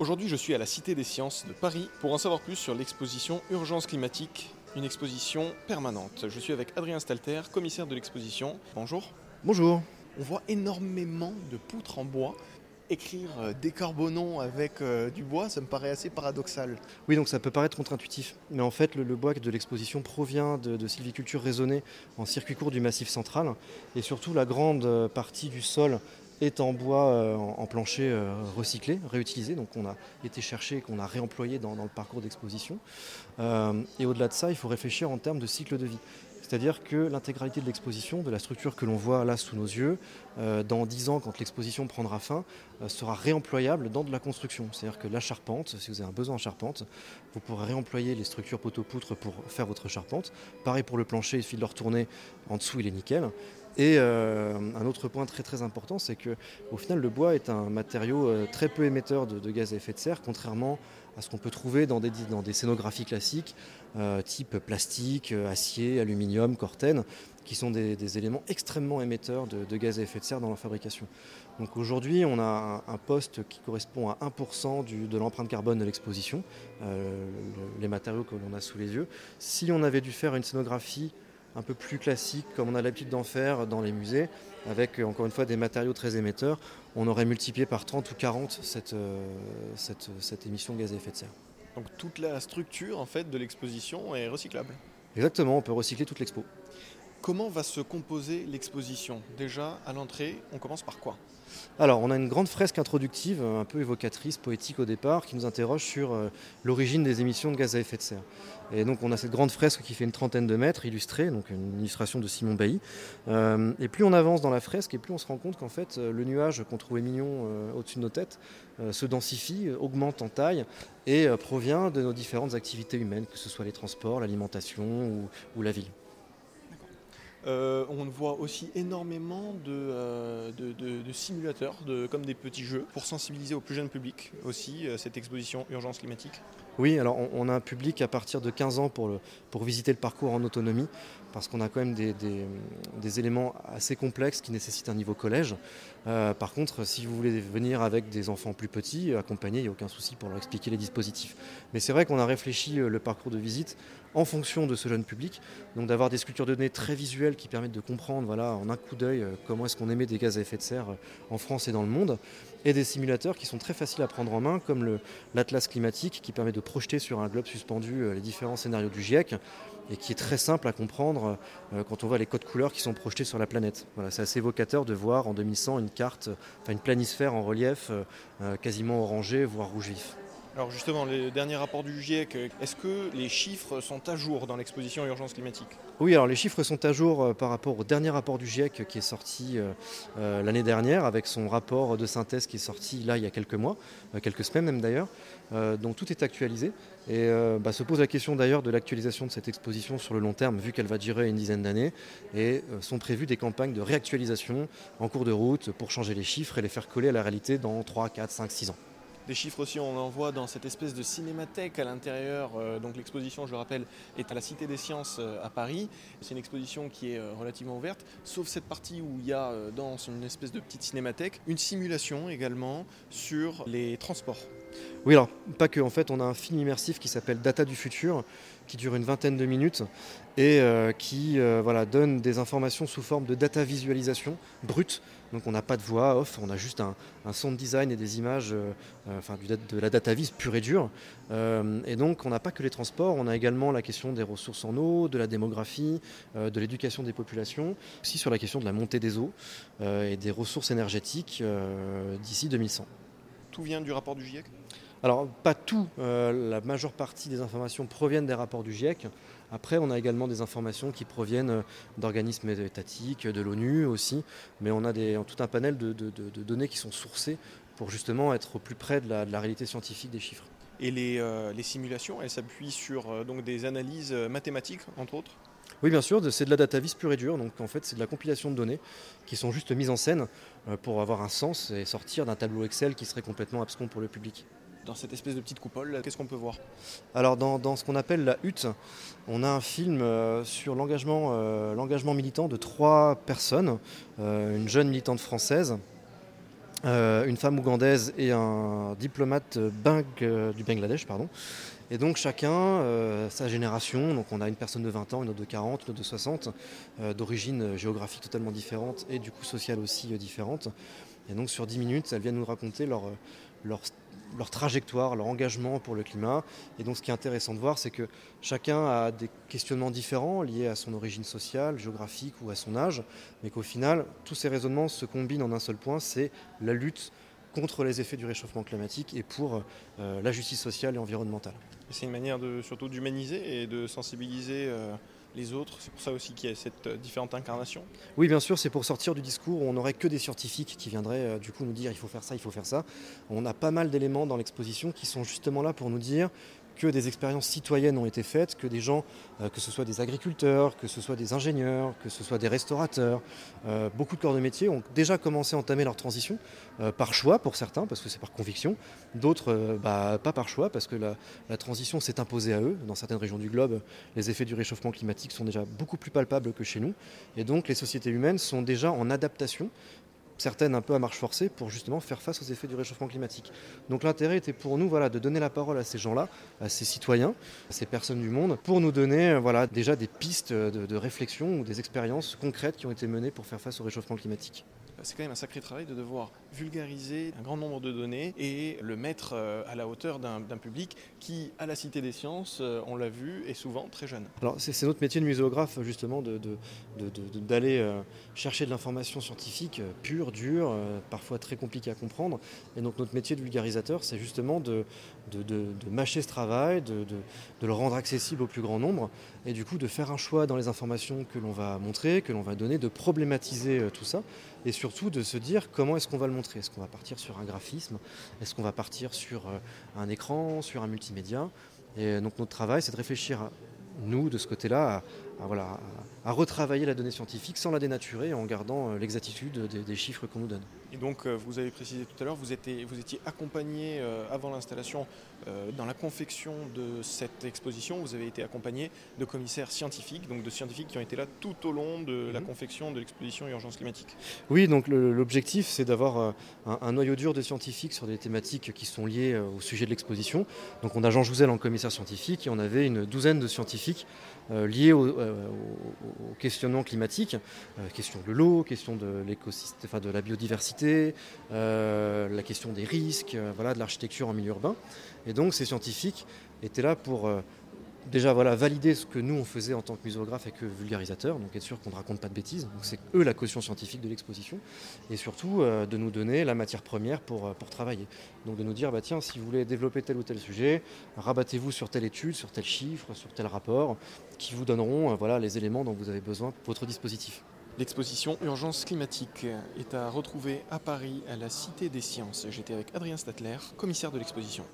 Aujourd'hui, je suis à la Cité des Sciences de Paris pour en savoir plus sur l'exposition Urgence climatique, une exposition permanente. Je suis avec Adrien Stalter, commissaire de l'exposition. Bonjour. Bonjour. On voit énormément de poutres en bois. Écrire euh, décarbonons avec euh, du bois, ça me paraît assez paradoxal. Oui, donc ça peut paraître contre-intuitif. Mais en fait, le, le bois de l'exposition provient de, de sylviculture raisonnée en circuit court du massif central. Et surtout, la grande euh, partie du sol est en bois euh, en, plancher euh, recyclé, réutilisé. Donc on a été cherché et qu'on a réemployé dans, le parcours d'exposition. Euh, et au-delà de ça, il faut réfléchir en termes de cycle de vie. C'est-à-dire que l'intégralité de l'exposition, de la structure que l'on voit là sous nos yeux, dans 10 ans, quand l'exposition prendra fin, sera réemployable dans de la construction. C'est-à-dire que la charpente, si vous avez un besoin en charpente, vous pourrez réemployer les structures poteau-poutre pour faire votre charpente. Pareil pour le plancher, il suffit de le retourner en dessous, il est nickel. Et euh, un autre point très très important, c'est que au final, le bois est un matériau euh, très peu émetteur de, gaz à effet de serre, contrairement à ce qu'on peut trouver dans des, dans des scénographies classiques, euh, type plastique, acier, aluminium, cortène, qui sont des, éléments extrêmement émetteurs de, gaz à effet de serre dans la fabrication. Donc aujourd'hui, on a un, poste qui correspond à 1% du, de l'empreinte carbone de l'exposition, le, les matériaux que l'on a sous les yeux. Si on avait dû faire une scénographie un peu plus classique, comme on a l'habitude d'en faire dans les musées, avec encore une fois des matériaux très émetteurs, on aurait multiplié par 30 ou 40 cette, euh, cette, cette émission de gaz à effet de serre. Donc toute la structure en fait de l'exposition est recyclable. Exactement, on peut recycler toute l'expo. Comment va se composer l'exposition? Déjà à l'entrée, on commence par quoi? Alors, on a une grande fresque introductive, un peu évocatrice, poétique au départ, qui nous interroge sur euh, l'origine des émissions de gaz à effet de serre. Et donc, on a cette grande fresque qui fait une trentaine de mètres, illustrée, donc une illustration de Simon Bailly. Euh, et plus on avance dans la fresque, et plus on se rend compte qu'en fait, euh, le nuage qu'on trouvait mignon au-dessus de nos têtes se densifie, augmente en taille et provient de nos différentes activités humaines, que ce soit les transports, l'alimentation ou la ville. Euh, on voit aussi énormément de, euh, simulateurs, comme des petits jeux, pour sensibiliser au plus jeune public aussi, euh, cette exposition Urgence climatique. Oui, alors on, a un public à partir de 15 ans pour, visiter le parcours en autonomie, parce qu'on a quand même des, des, éléments assez complexes qui nécessitent un niveau collège. Par contre, si vous voulez venir avec des enfants plus petits, accompagnés, il n'y a aucun souci pour leur expliquer les dispositifs. Mais c'est vrai qu'on a réfléchi le parcours de visite en fonction de ce jeune public, donc d'avoir des sculptures de données très visuelles qui permettent de comprendre voilà, en un coup d'œil euh, comment est-ce qu'on émet des gaz à effet de serre en France et dans le monde, et des simulateurs qui sont très faciles à prendre en main, comme l'Atlas climatique qui permet de projeter sur un globe suspendu les différents scénarios du GIEC et qui est très simple à comprendre euh, quand on voit les codes couleurs qui sont projetés sur la planète. Voilà, c'est assez évocateur de voir en 2100 une carte, une planisphère en relief euh, quasiment orangé, voire rouge vif. Alors justement, le dernier rapport du GIEC, est-ce que les chiffres sont à jour dans l'exposition Urgence climatique? Oui, alors les chiffres sont à jour euh, par rapport au dernier rapport du GIEC qui est sorti euh, euh, l'année dernière, avec son rapport de synthèse qui est sorti là il y a quelques mois, quelques semaines même d'ailleurs. Donc tout est actualisé. Et bah, se pose la question d'ailleurs de l'actualisation de cette exposition sur le long terme, vu qu'elle va durer une dizaine d'années. Et sont prévues des campagnes de réactualisation en cours de route pour changer les chiffres et les faire coller à la réalité dans 3, 4, 5, 6 ans. Des chiffres aussi, on en voit dans cette espèce de cinémathèque à l'intérieur. Euh, donc l'exposition, je le rappelle, est à la Cité des Sciences euh, à Paris. C'est une exposition qui est euh, relativement ouverte, sauf cette partie où il y a dans une espèce de petite cinémathèque une simulation également sur les transports. Oui, alors pas que. En fait, on a un film immersif qui s'appelle Data du futur, qui dure une vingtaine de minutes et euh, qui euh, donne des informations sous forme de data visualisation brute. Donc on n'a pas de voix off, on a juste un, un son de design et des images, euh, enfin de la data vis pure et dure. Et donc on n'a pas que les transports, on a également la question des ressources en eau, de la démographie, de l'éducation des populations, aussi sur la question de la montée des eaux et des ressources énergétiques d'ici 2100. Tout vient du rapport du GIEC? Alors, pas tout, euh, la majeure partie des informations proviennent des rapports du GIEC. Après, on a également des informations qui proviennent d'organismes étatiques, de l'ONU aussi, mais on a des, tout un panel de, de, de, de, données qui sont sourcées pour justement être au plus près de la, réalité scientifique des chiffres. Et les, euh, les simulations, elles s'appuient sur euh, donc des analyses mathématiques, entre autres? Oui, bien sûr, c'est de la data vis pure et dure. Donc en fait, c'est de la compilation de données qui sont juste mises en scène pour avoir un sens et sortir d'un tableau Excel qui serait complètement abscon pour le public dans cette espèce de petite coupole, qu'est-ce qu'on peut voir? Alors dans, dans ce qu'on appelle la hutte, on a un film euh, sur l'engagement euh, militant de trois personnes, euh, une jeune militante française, une femme ougandaise et un diplomate du Bangladesh. Pardon. Et donc chacun, sa génération, donc on a une personne de 20 ans, une autre de 40, une autre de 60, d'origine géographique totalement différente et du coup sociale aussi différente. Et donc sur 10 minutes, elles viennent nous raconter leur, leur, leur, trajectoire, leur engagement pour le climat. Et donc ce qui est intéressant de voir, c'est que chacun a des questionnements différents liés à son origine sociale, géographique ou à son âge, mais qu'au final, tous ces raisonnements se combinent en un seul point, c'est la lutte contre les effets du réchauffement climatique et pour euh, la justice sociale et environnementale. C'est une manière de, surtout d'humaniser et de sensibiliser euh, les autres. C'est pour ça aussi qu'il y a cette euh, différente incarnation. Oui, bien sûr, c'est pour sortir du discours où on n'aurait que des scientifiques qui viendraient du coup nous dire il faut faire ça, il faut faire ça. On a pas mal d'éléments dans l'exposition qui sont justement là pour nous dire que des expériences citoyennes ont été faites, que des gens, euh, que ce soit des agriculteurs, que ce soit des ingénieurs, que ce soit des restaurateurs, euh, beaucoup de corps de métier ont déjà commencé à entamer leur transition, euh, par choix pour certains, parce que c'est par conviction, d'autres bah, pas par choix, parce que la, la transition s'est imposée à eux. Dans certaines régions du globe, les effets du réchauffement climatique sont déjà beaucoup plus palpables que chez nous, et donc les sociétés humaines sont déjà en adaptation certaines un peu à marche forcée pour justement faire face aux effets du réchauffement climatique. Donc l'intérêt était pour nous voilà, de donner la parole à ces gens-là, à ces citoyens, à ces personnes du monde, pour nous donner voilà, déjà des pistes de, de réflexion ou des expériences concrètes qui ont été menées pour faire face au réchauffement climatique c'est quand même un sacré travail de devoir vulgariser un grand nombre de données et le mettre euh, à la hauteur d'un public qui, à la Cité des Sciences, euh, on l'a vu, est souvent très jeune. Alors c'est notre métier de muséographe justement d'aller euh, chercher de l'information scientifique pure, dure, parfois très compliquée à comprendre. Et donc notre métier de vulgarisateur, c'est justement de, mâcher ce travail, de, le rendre accessible au plus grand nombre et du coup de faire un choix dans les informations que l'on va montrer, que l'on va donner, de problématiser tout ça et surtout de se dire comment est-ce qu'on va le montrer. Est-ce qu'on va partir sur un graphisme? Est-ce qu'on va partir sur euh, un écran, sur un multimédia? Et donc notre travail, c'est de réfléchir, nous, de ce côté-là, à, retravailler la donnée scientifique sans la dénaturer en gardant euh, l'exactitude des, chiffres qu'on nous donne. Et donc, euh, vous avez précisé tout à l'heure, vous étiez, vous étiez accompagné avant l'installation dans la confection de cette exposition. Vous avez été accompagné de commissaires scientifiques, donc de scientifiques qui ont été là tout au long de la mhm. confection de l'exposition Urgence climatique. Oui, donc l'objectif, c'est d'avoir un, un, noyau dur de scientifiques sur des thématiques qui sont liées au sujet de l'exposition. Donc, on a Jean Jouzel en commissaire scientifique et on avait une douzaine de scientifiques liés au euh, au, questionnement climatique, euh, question de l'eau, question de l'écosystème, enfin de la biodiversité, euh, la question des risques, voilà, de l'architecture en milieu urbain. Et donc ces scientifiques étaient là pour déjà voilà, valider ce que nous on faisait en tant que muséographe et que vulgarisateur, donc être sûr qu'on ne raconte pas de bêtises, donc c'est eux la caution scientifique de l'exposition, et surtout euh, de nous donner la matière première pour, euh, pour travailler. Donc de nous dire, bah, tiens, si vous voulez développer tel ou tel sujet, rabattez-vous sur telle étude, sur tel chiffre, sur tel rapport, qui vous donneront euh, voilà, les éléments dont vous avez besoin pour votre dispositif. L'exposition Urgence climatique est à retrouver à Paris, à la Cité des Sciences. J'étais avec Adrien Statler, commissaire de l'exposition.